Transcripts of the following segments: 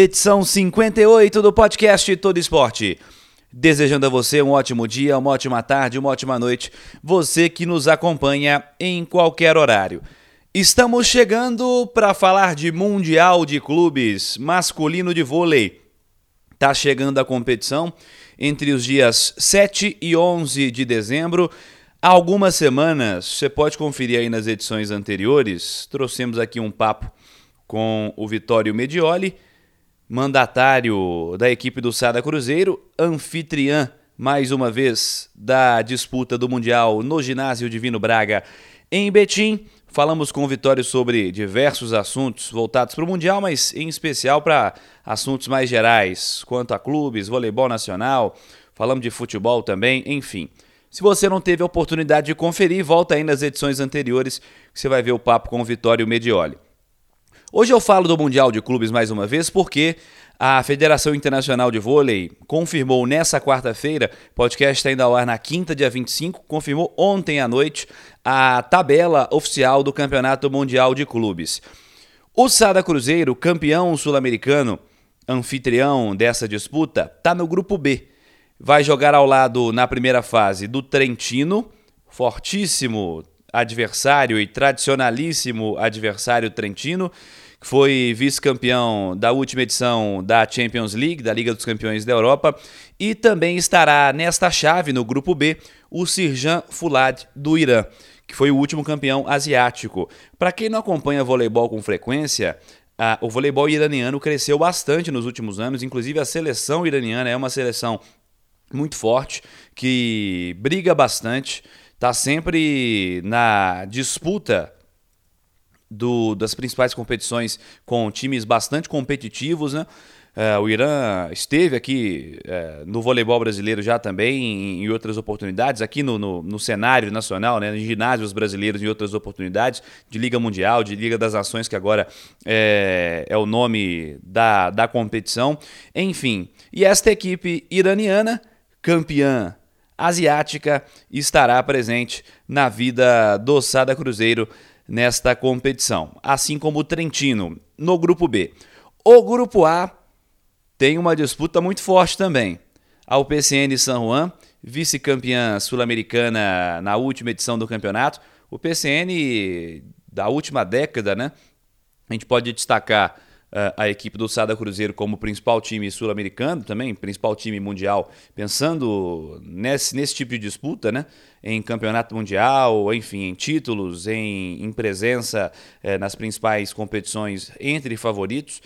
edição 58 do podcast Todo Esporte. Desejando a você um ótimo dia, uma ótima tarde, uma ótima noite, você que nos acompanha em qualquer horário. Estamos chegando para falar de Mundial de Clubes masculino de vôlei. Tá chegando a competição entre os dias 7 e 11 de dezembro. Há algumas semanas, você pode conferir aí nas edições anteriores, trouxemos aqui um papo com o Vitório Medioli, mandatário da equipe do Sada Cruzeiro, anfitriã, mais uma vez, da disputa do Mundial no Ginásio Divino Braga em Betim. Falamos com o Vitório sobre diversos assuntos voltados para o Mundial, mas em especial para assuntos mais gerais, quanto a clubes, voleibol nacional, falamos de futebol também, enfim. Se você não teve a oportunidade de conferir, volta aí nas edições anteriores que você vai ver o papo com o Vitório Medioli. Hoje eu falo do Mundial de Clubes mais uma vez porque a Federação Internacional de Vôlei confirmou nessa quarta-feira, podcast está indo ao ar na quinta, dia 25, confirmou ontem à noite a tabela oficial do Campeonato Mundial de Clubes. O Sada Cruzeiro, campeão sul-americano, anfitrião dessa disputa, está no grupo B. Vai jogar ao lado na primeira fase do Trentino, fortíssimo adversário e tradicionalíssimo adversário trentino, que foi vice-campeão da última edição da Champions League, da Liga dos Campeões da Europa, e também estará nesta chave, no grupo B, o Sirjan Fulad do Irã, que foi o último campeão asiático. Para quem não acompanha voleibol com frequência, o voleibol iraniano cresceu bastante nos últimos anos, inclusive a seleção iraniana é uma seleção muito forte, que briga bastante, está sempre na disputa do, das principais competições com times bastante competitivos, né? É, o Irã esteve aqui é, no voleibol brasileiro já também, em, em outras oportunidades, aqui no, no, no, cenário nacional, né, em ginásios brasileiros, em outras oportunidades, de Liga Mundial, de Liga das Nações, que agora é, é o nome da, da competição. Enfim, e esta equipe iraniana, campeã asiática, estará presente na vida do Sada Cruzeiro nesta competição, assim como o Trentino no grupo B. O grupo A tem uma disputa muito forte também. A UPCN San Juan, vice-campeã sul-americana na última edição do campeonato. O PCN da última década, né? A gente pode destacar a equipe do Sada Cruzeiro como principal time sul-americano, também principal time mundial, pensando nesse, nesse tipo de disputa, né? em campeonato mundial, enfim, em títulos, em, em presença eh, nas principais competições entre favoritos.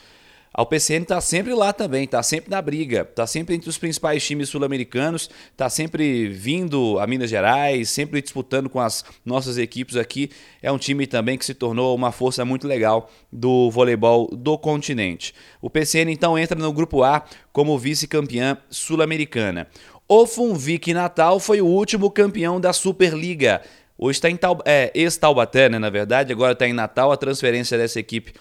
A UPCN está sempre lá também, está sempre na briga, está sempre entre os principais times sul-americanos, está sempre vindo a Minas Gerais, sempre disputando com as nossas equipes aqui. É um time também que se tornou uma força muito legal do voleibol do continente. O PCN então entra no grupo A como vice-campeã sul-americana. O Funvic Natal foi o último campeão da Superliga. Hoje está em Taub é, né, na verdade, agora está em Natal a transferência dessa equipe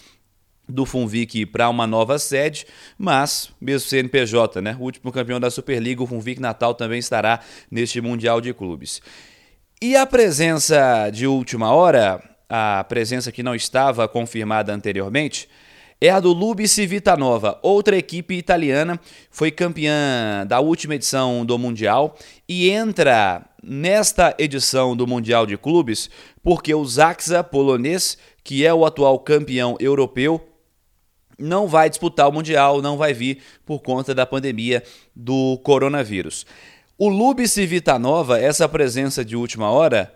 do Funvic para uma nova sede, mas mesmo CNPJ, né, o último campeão da Superliga, o Funvic Natal também estará neste Mundial de Clubes. E a presença de última hora, a presença que não estava confirmada anteriormente, é a do Lubi Civitanova, outra equipe italiana, foi campeã da última edição do Mundial e entra nesta edição do Mundial de Clubes porque o Zaxa polonês, que é o atual campeão europeu, não vai disputar o Mundial, não vai vir por conta da pandemia do coronavírus. O Lubi Civitanova, essa presença de última hora,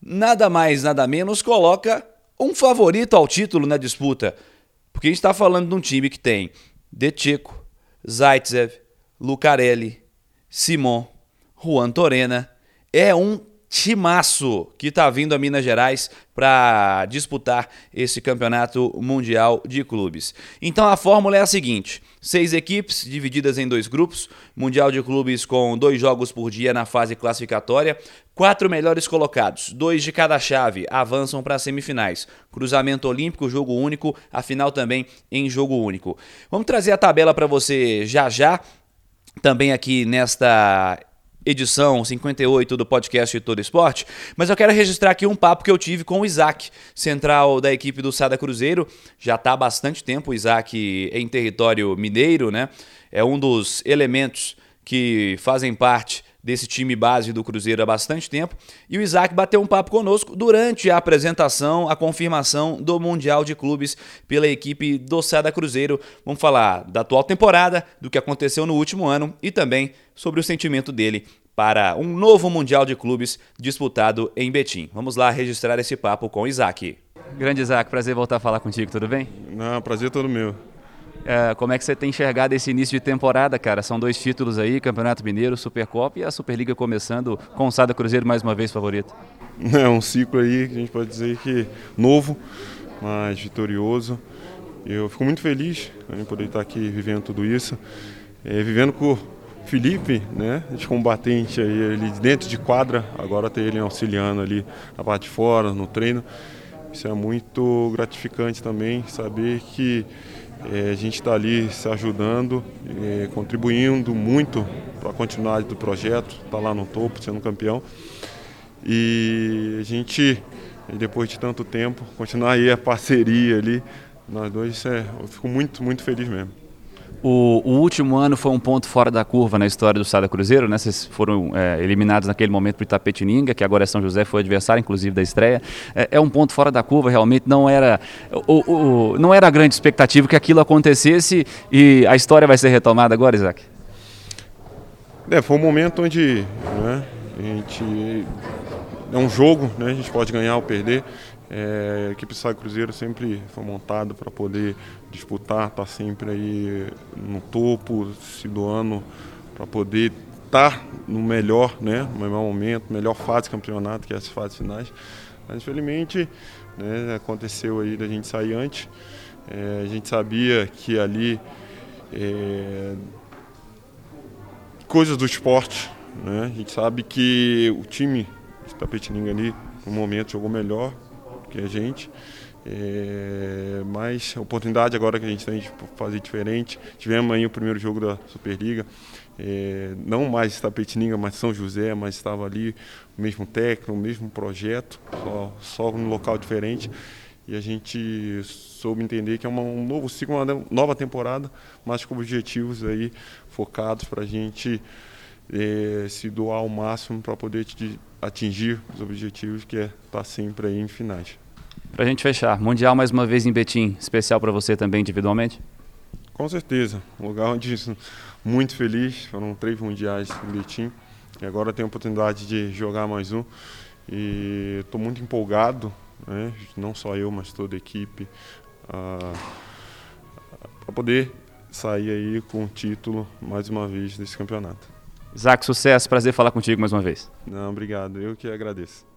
nada mais, nada menos, coloca um favorito ao título na disputa porque a gente está falando de um time que tem Decheco, Zaitsev, Lucarelli, Simon, Juan Torena. É um timaço que está vindo a Minas Gerais para disputar esse campeonato mundial de clubes. Então a fórmula é a seguinte: seis equipes divididas em dois grupos, mundial de clubes com dois jogos por dia na fase classificatória. Quatro melhores colocados, dois de cada chave, avançam para as semifinais. Cruzamento olímpico, jogo único, a final também em jogo único. Vamos trazer a tabela para você já já. Também aqui nesta edição 58 do podcast Todo Esporte, mas eu quero registrar aqui um papo que eu tive com o Isaac, central da equipe do Sada Cruzeiro. Já está há bastante tempo o Isaac em território mineiro, né? É um dos elementos que fazem parte desse time base do Cruzeiro há bastante tempo. E o Isaac bateu um papo conosco durante a apresentação, a confirmação do Mundial de Clubes pela equipe do Sada Cruzeiro. Vamos falar da atual temporada, do que aconteceu no último ano e também sobre o sentimento dele para um novo Mundial de Clubes disputado em Betim. Vamos lá registrar esse papo com o Isaac. Grande Isaac, prazer voltar a falar contigo, tudo bem? Não, prazer todo meu. É, como é que você tem enxergado esse início de temporada, cara? São dois títulos aí, Campeonato Mineiro, Supercopa e a Superliga começando com o Sada Cruzeiro mais uma vez favorito. É um ciclo aí que a gente pode dizer que novo, mas vitorioso. Eu fico muito feliz em poder estar aqui vivendo tudo isso, é, vivendo com o Felipe, né, de combatente aí ele dentro de quadra, agora ter ele auxiliando ali na parte de fora, no treino. Isso é muito gratificante também, saber que é, a gente está ali se ajudando, é, contribuindo muito para a continuidade do projeto, está lá no topo, sendo campeão. E a gente, depois de tanto tempo, continuar aí a parceria ali, nós dois, é, eu fico muito, muito feliz mesmo. O, o, último ano foi um ponto fora da curva na história do Sada Cruzeiro, né? Vocês foram é, eliminados naquele momento para Itapetininga, que agora é São José, foi adversário, inclusive, da estreia. É, é um ponto fora da curva, realmente não era, o, o, não era a grande expectativa que aquilo acontecesse e a história vai ser retomada agora, Isaac? É, foi um momento onde né, a gente. É um jogo, né? A gente pode ganhar ou perder. É, a equipe Sai Cruzeiro sempre foi montada para poder disputar, estar tá sempre aí no topo, se doando para poder estar tá no melhor, né, no melhor momento, melhor fase de campeonato, que é as fases finais. Mas infelizmente né, aconteceu aí da gente sair antes. É, a gente sabia que ali é, coisas do esporte, né? A gente sabe que o time de Tapetininga ali no momento jogou melhor, que a gente. É, mas a oportunidade agora que a gente tem de fazer diferente. Tivemos aí o primeiro jogo da Superliga, é, não mais Tapetininga, mas São José, mas estava ali o mesmo técnico, o mesmo projeto, só, só num local diferente. E a gente soube entender que é uma, um novo ciclo, uma nova temporada, mas com objetivos aí focados para a gente é, se doar ao máximo para poder atingir os objetivos que é estar sempre aí em finais. Para a gente fechar, Mundial mais uma vez em Betim, especial para você também individualmente? Com certeza, um lugar onde muito feliz, foram três mundiais em Betim e agora tenho a oportunidade de jogar mais um e estou muito empolgado, né? não só eu, mas toda a equipe, para poder sair aí com o título mais uma vez desse campeonato. Isaac, sucesso, prazer falar contigo mais uma vez. Não, obrigado, eu que agradeço.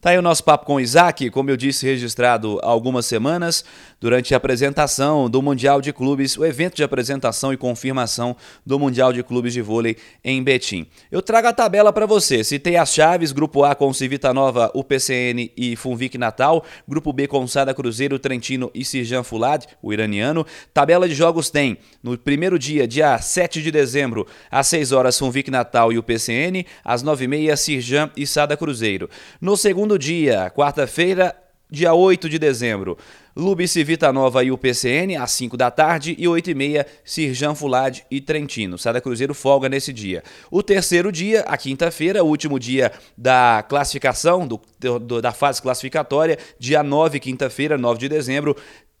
Tá aí o nosso papo com o Isaac, como eu disse, registrado há algumas semanas, durante a apresentação do Mundial de Clubes, o evento de apresentação e confirmação do Mundial de Clubes de Vôlei em Betim. Eu trago a tabela para você. Citei as chaves: Grupo A com Civita Nova, UPCN e Funvic Natal. Grupo B com Sada Cruzeiro, Trentino e Sirjan Fulad, o iraniano. Tabela de jogos tem, no primeiro dia, dia 7 de dezembro, às 6 horas, Funvic Natal e UPCN, às 9h30, Sirjan e Sada Cruzeiro. No segundo segundo dia, quarta-feira, dia 8 de dezembro. Lubice Vita Nova e o PCN, às 5 da tarde, e 8 e meia, Sirjan Fulad e Trentino. Sada Cruzeiro folga nesse dia. O terceiro dia, a quinta-feira, último dia da classificação, do, do, da fase classificatória, dia 9, quinta-feira, 9 de dezembro,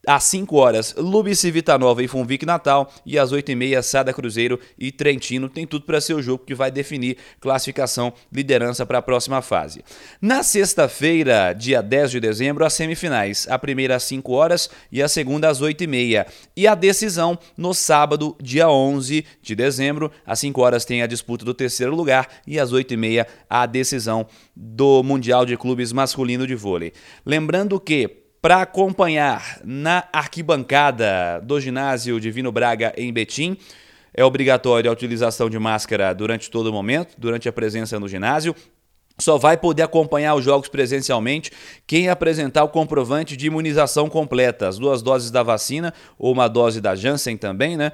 Às 5 horas, Lube Civita Nova e Funvic Natal. E às 8h30, Sada Cruzeiro e Trentino. Tem tudo para ser o jogo que vai definir classificação, liderança para a próxima fase. Na sexta-feira, dia 10 de dezembro, as semifinais. A primeira às 5 horas e a segunda às 8h30. E a decisão no sábado, dia 11 de dezembro. Às 5 horas tem a disputa do terceiro lugar e às 8h30 a decisão do Mundial de Clubes Masculino de Vôlei. Lembrando que para acompanhar na arquibancada do ginásio Divino Braga em Betim. É obrigatória a utilização de máscara durante todo o momento, durante a presença no ginásio. Só vai poder acompanhar os jogos presencialmente quem apresentar o comprovante de imunização completa, as duas doses da vacina ou uma dose da Janssen também, né?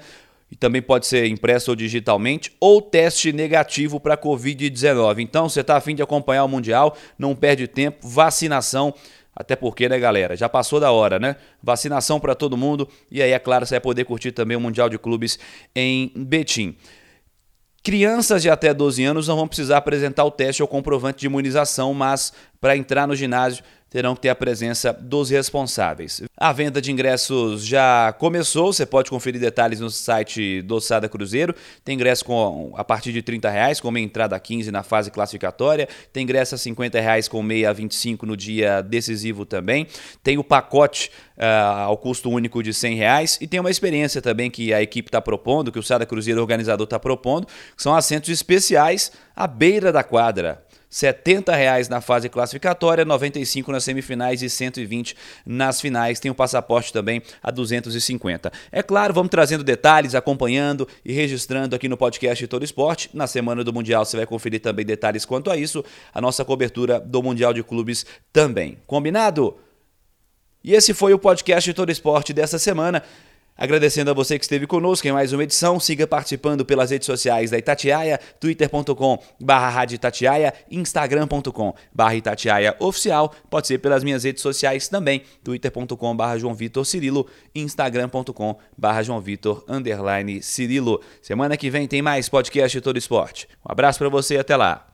E também pode ser impresso ou digitalmente, ou teste negativo para Covid-19. Então, você está afim de acompanhar o Mundial, não perde tempo, vacinação até porque, né, galera, já passou da hora, né? Vacinação para todo mundo e aí, é claro, você vai poder curtir também o Mundial de Clubes em Betim. Crianças de até 12 anos não vão precisar apresentar o teste ou comprovante de imunização, mas para entrar no ginásio terão que ter a presença dos responsáveis. A venda de ingressos já começou, você pode conferir detalhes no site do Sada Cruzeiro. Tem ingresso com, a partir de 30 reais, com meia entrada a 15 na fase classificatória. Tem ingresso a 50 reais com meia a 25 no dia decisivo também. Tem o pacote uh, ao custo único de 100 reais. E tem uma experiência também que a equipe está propondo, que o Sada Cruzeiro organizador está propondo, que são assentos especiais à beira da quadra. 70 reais na fase classificatória, 95 nas semifinais e 120 nas finais. Tem o passaporte também a 250. É claro, vamos trazendo detalhes, acompanhando e registrando aqui no podcast Todo Esporte. Na semana do Mundial você vai conferir também detalhes quanto a isso, a nossa cobertura do Mundial de Clubes também. Combinado? E esse foi o podcast Todo Esporte dessa semana. Agradecendo a você que esteve conosco em mais uma edição, siga participando pelas redes sociais da Itatiaia, twitter.com barra Itatiaia, instagram.com oficial, pode ser pelas minhas redes sociais também, twitter.com João Vitor Cirilo, instagram.com João Vitor underline Cirilo. Semana que vem tem mais podcast Todo Esporte. Um abraço para você e até lá.